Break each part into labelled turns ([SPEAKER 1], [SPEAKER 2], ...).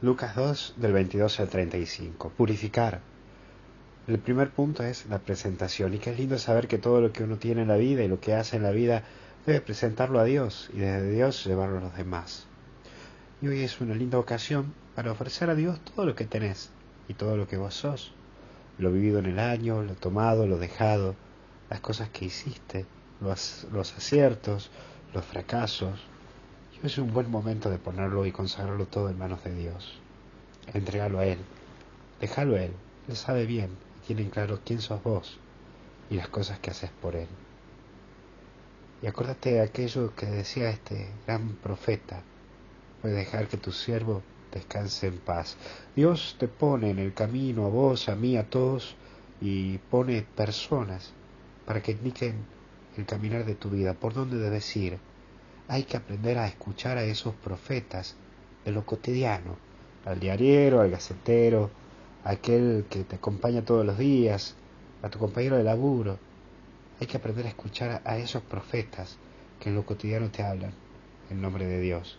[SPEAKER 1] Lucas 2 del 22 al 35. Purificar. El primer punto es la presentación y que es lindo saber que todo lo que uno tiene en la vida y lo que hace en la vida debe presentarlo a Dios y desde Dios llevarlo a los demás. Y hoy es una linda ocasión para ofrecer a Dios todo lo que tenés y todo lo que vos sos. Lo vivido en el año, lo tomado, lo dejado, las cosas que hiciste, los, los aciertos, los fracasos, es un buen momento de ponerlo y consagrarlo todo en manos de Dios. Entregalo a Él. Déjalo a Él. Él sabe bien y tiene claro quién sos vos y las cosas que haces por Él. Y acuérdate de aquello que decía este gran profeta. Puedes dejar que tu siervo descanse en paz. Dios te pone en el camino a vos, a mí, a todos, y pone personas para que indiquen el caminar de tu vida, por dónde debes ir, hay que aprender a escuchar a esos profetas de lo cotidiano, al diariero, al gacetero, a aquel que te acompaña todos los días, a tu compañero de laburo. Hay que aprender a escuchar a esos profetas que en lo cotidiano te hablan en nombre de Dios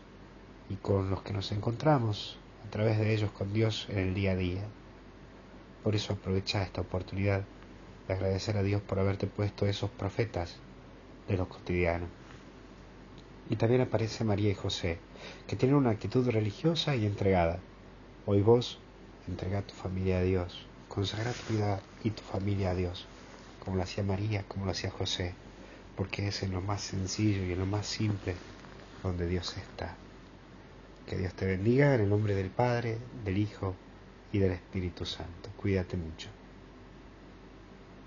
[SPEAKER 1] y con los que nos encontramos a través de ellos con Dios en el día a día. Por eso aprovecha esta oportunidad de agradecer a Dios por haberte puesto esos profetas de lo cotidiano. Y también aparece María y José, que tienen una actitud religiosa y entregada. Hoy vos entrega tu familia a Dios, consagra tu vida y tu familia a Dios, como lo hacía María, como lo hacía José, porque es en lo más sencillo y en lo más simple donde Dios está. Que Dios te bendiga en el nombre del Padre, del Hijo y del Espíritu Santo. Cuídate mucho.